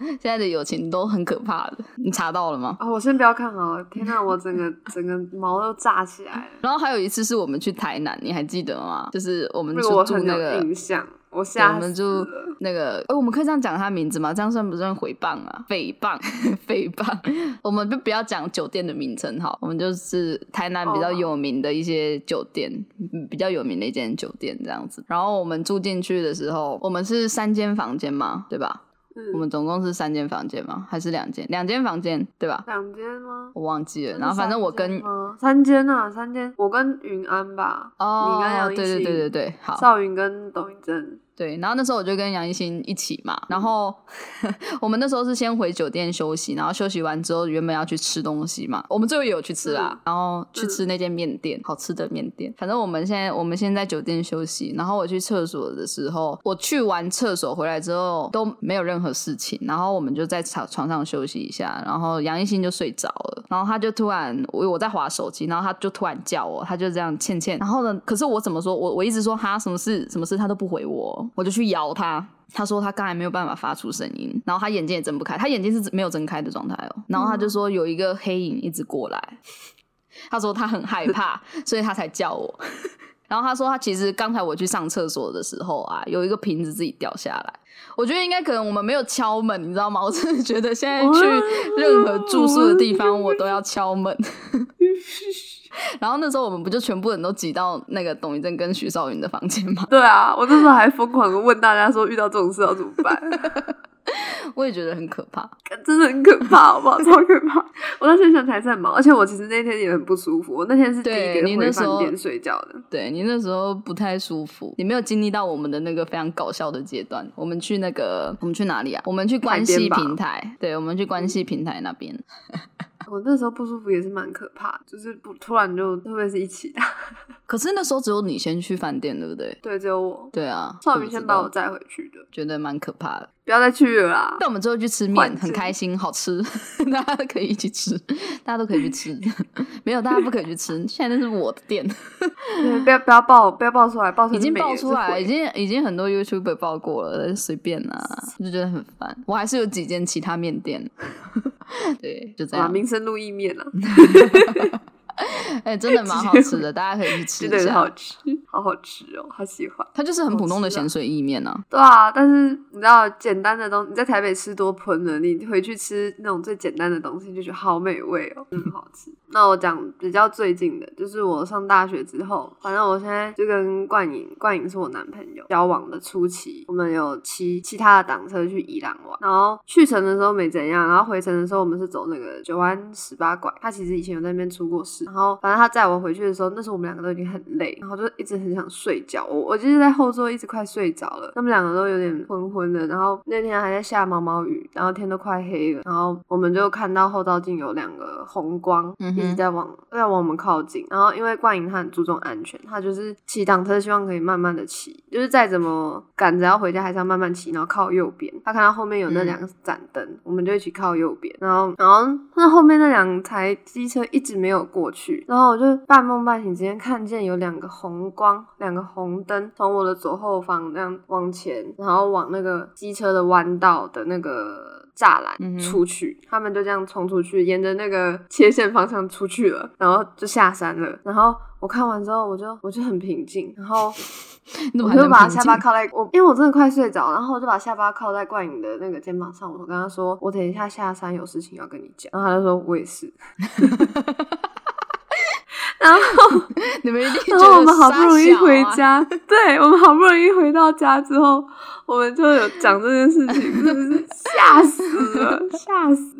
现在的友情都很可怕的，你查到了吗？啊、我先不要看好了，天哪，我整个 整个毛都炸起来了。然后还有一次是我们去台南，你还记得吗？就是我们那个住我很有住那个，印象，我想我们就。那个，哎，我们可以这样讲他名字吗？这样算不算诽谤啊？诽谤，诽谤。我们就不要讲酒店的名称好，我们就是台南比较哦有名的一些酒店，嗯比较有名的一间酒店这样子。然后我们住进去的时候，我们是三间房间嘛，对吧？嗯我们总共是三间房间吗？还是两间？两间房间，对吧？两间吗？我忘记了。然后反正我跟三间啊，三间，我跟云安吧，哦，你跟杨一对对对对对，好，赵云跟董一正，对，然后那时候我就跟杨一新一起嘛，然后 我们那时候是先回酒店休息，然后休息完之后原本要去吃东西嘛，我们最后也有去吃啦，嗯然后去吃那间面店，好吃的面店。反正我们现在我们现在在酒店休息，然后我去厕所的时候，我去完厕所回来之后都没有任何事情，然后我们就在床床上休息一下，然后杨一新就睡着了，然后他就突然我我在划手机，然后他就突然叫我，他就这样倩倩，然后呢，可是我怎么说，我我一直说哈什么事什么事，他都不回我，我就去摇他。他说他刚才没有办法发出声音，然后他眼睛也睁不开，他眼睛是没有睁开的状态哦。然后他就说有一个黑影一直过来，他说他很害怕，所以他才叫我。然后他说他其实刚才我去上厕所的时候啊，有一个瓶子自己掉下来。我觉得应该可能我们没有敲门，你知道吗？我真的觉得现在去任何住宿的地方，我都要敲门。然后那时候我们不就全部人都挤到那个董一正跟徐少云的房间吗？对啊，我那时候还疯狂的问大家说，遇到这种事要怎么办？我也觉得很可怕，真的很可怕，好不好？超可怕！我那天想起来是很忙，而且我其实那天也很不舒服。我那天是第一个回饭店睡觉的。对你那时候不太舒服，你没有经历到我们的那个非常搞笑的阶段。我们去那个，我们去哪里啊？我们去关系平台。对，我们去关系平台那边。我那时候不舒服也是蛮可怕，就是不突然就会不会是一起的？可是那时候只有你先去饭店，对不对？对，只有我。对啊，少明先把我载回去的，觉得蛮可怕的。不要再去了啦！但我们之后去吃面，很开心，好吃，大家都可以一起吃，大家都可以去吃。没有，大家不可以去吃。现在那是我的店，不要不要爆，不要爆出来，爆已经爆出来，已经已经很多 YouTube 爆过了，随便啦，就觉得很烦。我还是有几间其他面店，对，就这样。民生路意面啊。哎，真的蛮好吃的，大家可以去吃一下。真的好吃，好好吃哦，好喜欢。它就是很普通的咸水意面呢。对啊，但是你知道，简单的东西你在台北吃多喷了，你回去吃那种最简单的东西，就觉得好美味哦，很好吃。那我讲比较最近的，就是我上大学之后，反正我现在就跟冠颖，冠颖是我男朋友交往的初期，我们有骑其他的挡车去宜兰玩，然后去程的时候没怎样，然后回程的时候我们是走那个九弯十八拐，他其实以前有在那边出过事。然后，反正他载我回去的时候，那时候我们两个都已经很累，然后就一直很想睡觉。我我就是在后座一直快睡着了，他们两个都有点昏昏的。然后那天还在下毛毛雨，然后天都快黑了，然后我们就看到后照镜有两个红光一直在往在往我们靠近。然后因为冠莹他很注重安全，他就是骑挡车希望可以慢慢的骑，就是再怎么赶着要回家还是要慢慢骑，然后靠右边。他看到后面有那两盏灯，我们就一起靠右边。然后然后那后面那两台机车一直没有过去。去，然后我就半梦半醒之间看见有两个红光，两个红灯从我的左后方那样往前，然后往那个机车的弯道的那个栅栏出去，他们就这样冲出去，沿着那个切线方向出去了，然后就下山了。然后我看完之后，我就我就很平静，然后我就把下巴靠在我，因为我真的快睡着，然后我就把下巴靠在冠影的那个肩膀上，我跟他说，我等一下下山有事情要跟你讲，然后他就说我也是。然后 你们一定然后我们好不容易回家，对我们好不容易回到家之后，我们就有讲这件事情，真的是吓死了，吓死！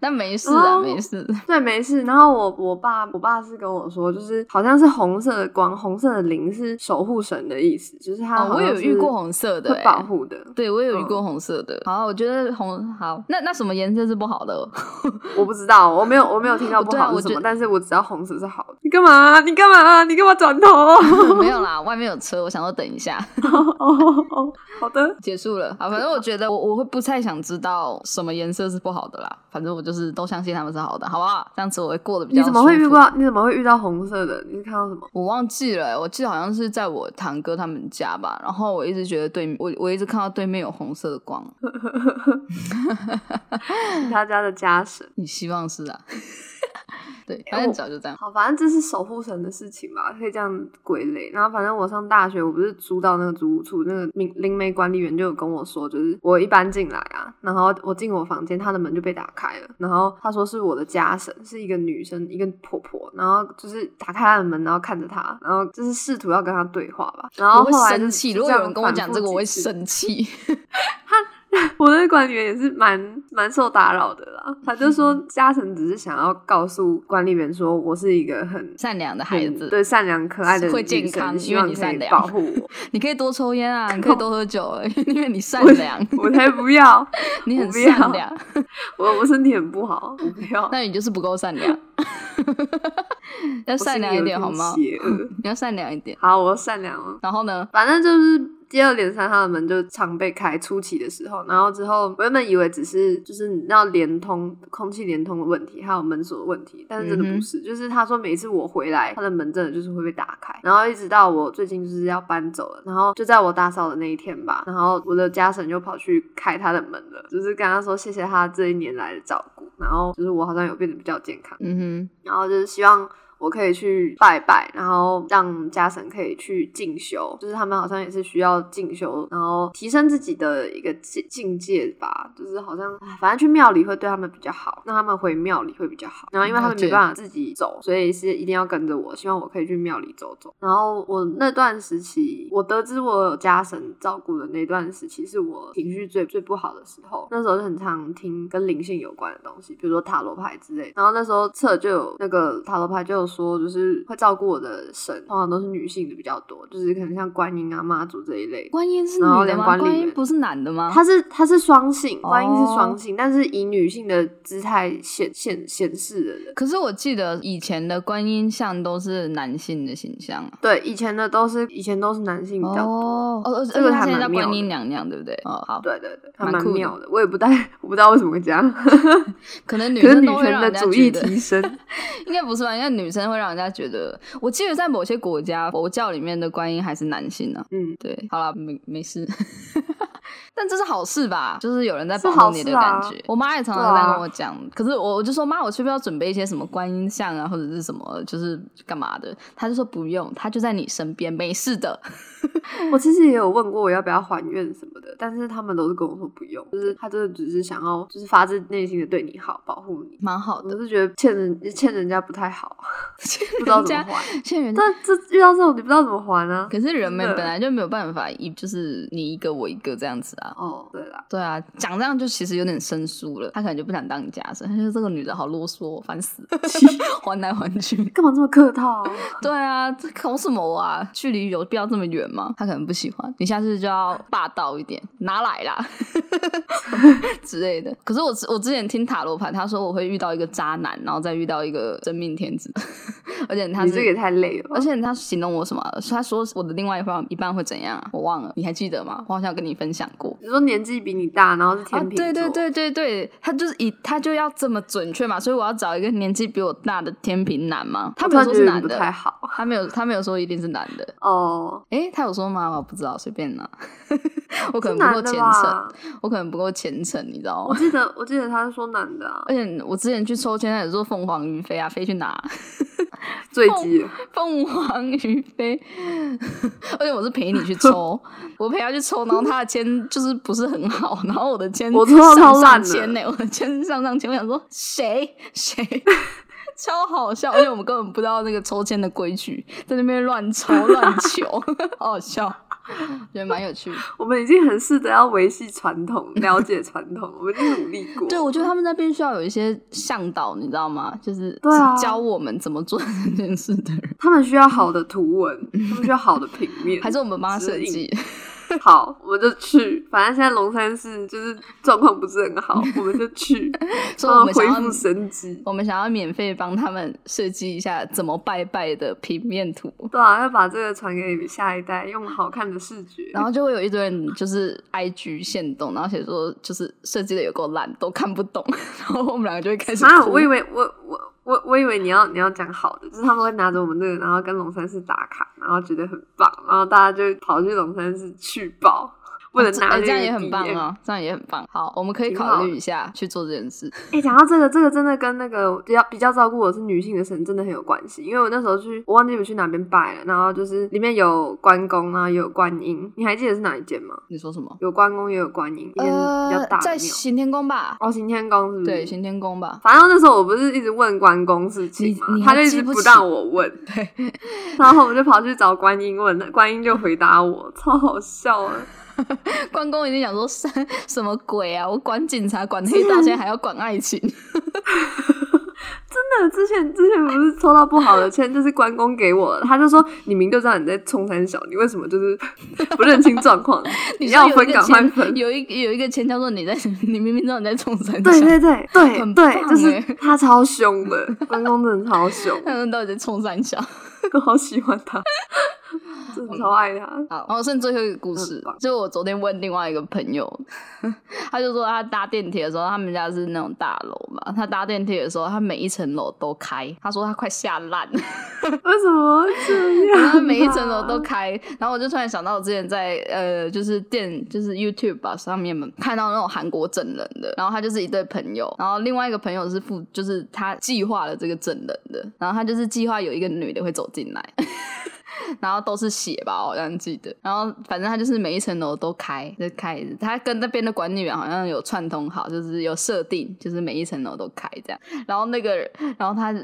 但没事啊，没事，对，没事。然后我我爸我爸是跟我说，就是好像是红色的光，红色的灵是守护神的意思，就是他我有遇过红色的，会保护的。对我有遇过红色的。好，我觉得红好，那那什么颜色是不好的？我不知道，我没有我没有听到不好是什么，但是我知道红色是好的。你干嘛？你干嘛？你干嘛转头？没有啦，外面有车，我想说等一下。哦 哦，好的，结束了。好，反正我觉得我我会不太想知道什么颜色是不好的啦。反正我就是都相信他们是好的，好不好？这样子我会过得比较。你怎么会遇到？你怎么会遇到红色的？你是看到什么？我忘记了，我记得好像是在我堂哥他们家吧。然后我一直觉得对，我我一直看到对面有红色的光。他家的家神，你希望是啊？对，反正早就这样。好，反正这是守护神的事情吧，可以这样归类。然后，反正我上大学，我不是租到那个租屋处，那个灵灵媒管理员就有跟我说，就是我一搬进来啊，然后我进我房间，他的门就被打开了，然后他说是我的家神，是一个女生，一个婆婆，然后就是打开他的门，然后看着他，然后就是试图要跟他对话吧。然后后来生气，如果有人跟我讲这个，我会生气。他。我的管理员也是蛮蛮受打扰的啦，他就说嘉诚只是想要告诉管理员说我是一个很善良的孩子，对善良可爱的会健康，希望你善良保护我。你可以多抽烟啊，你可以多喝酒，因为你善良。我才不要，你很善良，我我身体很不好，我不要。那你就是不够善良，要善良一点好吗？你要善良一点。好，我善良了。然后呢？反正就是。接二连三，他的门就常被开。初期的时候，然后之后，我原本以为只是就是要连通空气连通的问题，还有门锁的问题，但是真的不是。就是他说每次我回来，他的门真的就是会被打开。然后一直到我最近就是要搬走了，然后就在我打扫的那一天吧，然后我的家神就跑去开他的门了，就是跟他说谢谢他这一年来的照顾，然后就是我好像有变得比较健康，嗯哼，然后就是希望。我可以去拜拜，然后让家神可以去进修，就是他们好像也是需要进修，然后提升自己的一个境境界吧。就是好像，哎反正去庙里会对他们比较好，让他们回庙里会比较好。然后因为他们没办法自己走，所以是一定要跟着我，希望我可以去庙里走走。然后我那段时期，我得知我有家神照顾的那段时期，是我情绪最最不好的时候。那时候就很常听跟灵性有关的东西，比如说塔罗牌之类。然后那时候测就有那个塔罗牌就有说，就是会照顾我的神，通常都是女性的比较多，就是可能像观音啊、妈祖这一类。观音是女的吗？观音不是男的吗？他是他是双性，观音是哦双性，但是以女性的姿态显显显示的人。可是我记得以前的观音像都是男性的形象啊。对，以前的都是以前都是男性比较多。哦，哦，这个还蛮妙观音娘娘，对不对？哦，好，对对对，还蛮妙的。我也不太我不知道为什么会这样，可能女生都会权的让人家主义提升。应该不是吧？应该女生会让人家觉得，我记得在某些国家佛教里面的观音还是男性呢、嗯，对，好了，没没事。但这是好事吧？就是有人在保护你的感觉。我妈也常常在跟我讲，可是我我就说妈，我需不需要准备一些什么观音像啊，或者是什么，就是干嘛的？她就说不用，她就在你身边，没事的。我其实也有问过我要不要还愿什么的，但是他们都是跟我说不用，就是他真的只是想要就是发自内心的对你好，保护你。蛮好的，我是觉得欠人欠人家不太好，不知道怎么还。欠人这这遇到这种你不知道怎么还啊？可是人们本来就没有办法一就是你一个我一个这样子啊。哦，对啦，对啊，讲这样就其实有点生疏了，他可能就不想当你家生，他就说这个女的好啰嗦，烦死了，还来还去。干嘛这么客套？对啊，这搞什么啊？距离有必要这么远吗？他可能不喜欢，你下次就要霸道一点，拿来啦 之类的。可是我之我之前听塔罗牌，他说我会遇到一个渣男，然后再遇到一个真命天子，而且他是你这个也太累了而？且他形容我什么？他说我的另外一半一半会怎样啊？我忘了，你还记得吗？我好像有跟你分享过。你说年纪比你大，然后是啊天，秤座、对对对对对，他就是以他就要这么准确嘛，所以我要找一个年纪比我大的天平男嘛。他我没有说是男的，太好他没有他没有说一定是男的。哦，诶，他有说吗？我不知道，随便拿。我可能不够虔诚，我可能不够虔诚，你知道吗？我记得我记得他是说男的啊，而且我之前去抽签，他也说凤凰于飞啊，飞去哪？坠机。凤凰于飞，而且我是陪你去抽，我陪他去抽，然后他的签就是不是很好，然后我的签我抽到上超烂的上签呢、我的签上上签，我想说谁谁。超好笑，因为我们根本不知道那个抽签的规矩，在那边乱抽乱求，好好笑，觉得蛮有趣的。我们已经很试着要维系传统，了解传统，我们已经努力过。对，我觉得他们那边需要有一些向导，你知道吗？就是教我们怎么做这件事的人，他们需要好的图文，他们需要好的平面，还是我们帮他设计？好，我们就去。反正现在龙山寺就是状况不是很好，我们就去，所以我们想要恢复生机。我们想要免费帮他们设计一下怎么拜拜的平面图，对啊，要把这个传给下一代，用好看的视觉。然后就会有一堆人就是 I G 限动，然后写说就是设计的有够烂，都看不懂，然后我们两个就会开始啊，哭。我以为我我我我以为你要你要讲好的，就是他们会拿着我们这个，然后跟龙山寺打卡，然后觉得很棒，然后大家就跑去龙山寺去报，为了这拿这样也很棒啊，这样也很棒。好，我们可以考虑一下去做这件事。哎、讲到这个，这个真的跟那个比较比较照顾我是女性的神真的很有关系。因为我那时候去，我忘记我去哪边拜了，然后就是里面有关公，然后也有观音。你还记得是哪一间吗？你说什么？有关公也有观音，一间比较大的在庙。行天宫吧？哦，行天宫是不是？对，行天宫吧。反正那时候我不是一直问关公事情嘛你你，他就一直不让我问，对，然后我就跑去找观音问，观音就回答我，超好笑的。关公一定想说什什么鬼啊！我管警察，管黑道，现在还要管爱情。真的，之前之前不是抽到不好的签，就是关公给我的，他就说你明就知道你在冲三小，你为什么就是不认清状况？你要分赶快签分。有一有一个签叫做你在，你明明知道你在冲三小，对对对对对，就是欸他超凶的，关公真的超凶，他们到底在冲三小？我好喜欢他，真的超爱他。好，然后剩最后一个故事就我昨天问另外一个朋友，他就说他搭电梯的时候，他们家是那种大楼嘛，他搭电梯的时候，他每一层楼都开，他说他快吓烂了。为什么会这样？每一层楼都开，然后我就突然想到，我之前在呃，就是电就是 YouTube 吧上面嘛看到那种韩国整人的，然后他就是一对朋友，然后另外一个朋友是负，就是他计划了这个整人的，然后他就是计划有一个女的会走进来。然后都是血吧，我好像记得。然后反正他就是每一层楼都开，就开。他跟那边的管理员好像有串通好，就是有设定，就是每一层楼都开这样。然后那个，然后他。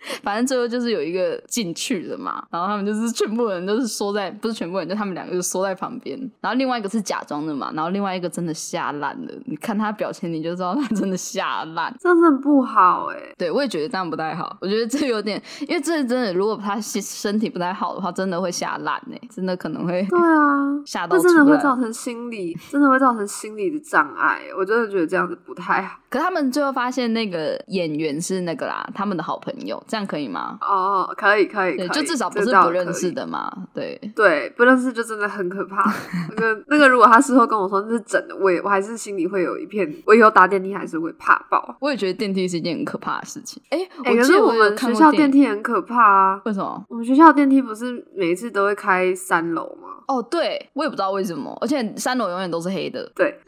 反正最后就是有一个进去的嘛，然后他们就是全部人都是缩在，不是全部人，就他们两个就缩在旁边，然后另外一个是假装的嘛，然后另外一个真的吓烂了，你看他表情你就知道他真的吓烂，真的不好哎。对，我也觉得这样不太好，我觉得这有点，因为这真的，如果他身体不太好的话，真的会吓烂哎，真的可能会对啊，吓到，真的会造成心理，真的会造成心理的障碍，我真的觉得这样子不太好。可他们最后发现那个演员是那个啦，他们的好朋友，这样可以吗？哦，可以可以，就至少不是不认识的嘛。对对，不认识就真的很可怕。那 个那个，如果他事后跟我说那是整的，我也我还是心里会有一片，我以后搭电梯还是会怕爆。我也觉得电梯是一件很可怕的事情。哎，可是我们学校电梯很可怕啊？为什么？我们学校电梯不是每一次都会开三楼吗？哦，对，我也不知道为什么，而且三楼永远都是黑的。对，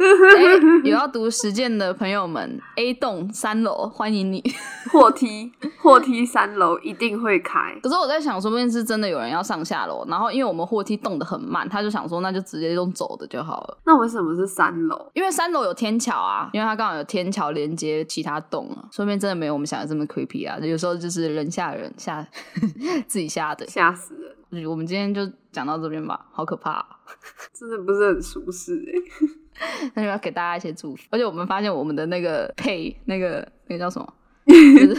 有要读实践的朋友们，A 栋三楼欢迎你。货梯，货梯三楼一定会开。可是我在想，说不定是真的有人要上下楼，然后因为我们货梯动得很慢，他就想说那就直接用走的就好了。那为什么是三楼？因为三楼有天桥啊，因为它刚好有天桥连接其他栋啊，说不定真的没有我们想的这么 creepy 啊。有时候就是人吓人，吓 自己吓的，吓死人。我们今天就讲到这边吧，好可怕，真的不是很舒适哎。那就要给大家一些祝福，而且我们发现我们的那个配那个那个叫什么，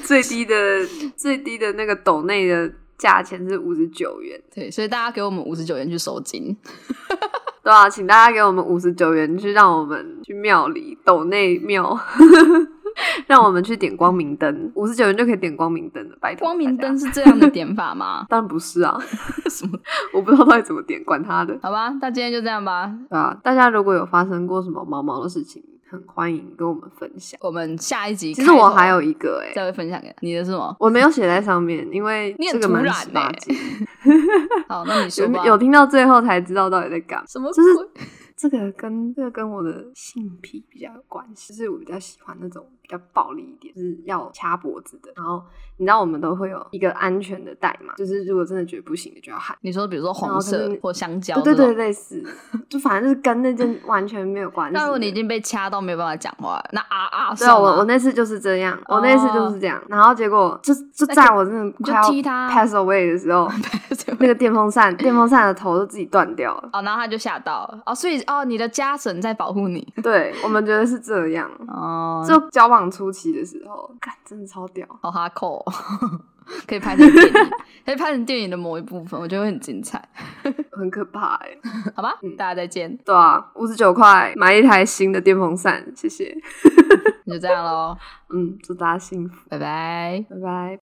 最低的最低的那个斗内的价钱是五十九元，对，所以大家给我们五十九元去收金，对啊，请大家给我们五十九元去让我们去庙里斗内庙。让我们去点光明灯，五十九元就可以点光明灯了。拜托，光明灯是这样的点法吗？当然不是啊，什么？我不知道到底怎么点，管他的。好吧，那今天就这样吧。啊，大家如果有发生过什么毛毛的事情，很欢迎跟我们分享。我们下一集，其实我还有一个哎，再会分享给你的是什么？我没有写在上面，因为 这个蛮突然 好，那你说吧。有听到最后才知道到底在干什么？就是这个跟这个跟我的性癖比较有关系，就是我比较喜欢那种。要暴力一点，就是要掐脖子的。然后你知道我们都会有一个安全的带嘛，就是如果真的觉得不行的就要喊。你说比如说红色或香蕉，对对对，类似，就反正就是跟那件完全没有关系。那如果你已经被掐到没有办法讲话，那啊啊，对啊，我我那次就是这样，我那次就是这样。然后结果就就在我真的快要 pass away 的时候，那个电风扇电风扇的头都自己断掉了。哦，然后他就吓到了。哦，所以哦，你的家神在保护你。对我们觉得是这样。哦，就交往。初期的时候，干真的超屌，好哈扣，可以拍成电影，可以拍成电影的某一部分，我觉得会很精彩，很可怕哎，好吧，大家再见。对啊，五十九块买一台新的电风扇，谢谢。就这样喽，嗯，祝大家幸福，拜拜，拜拜。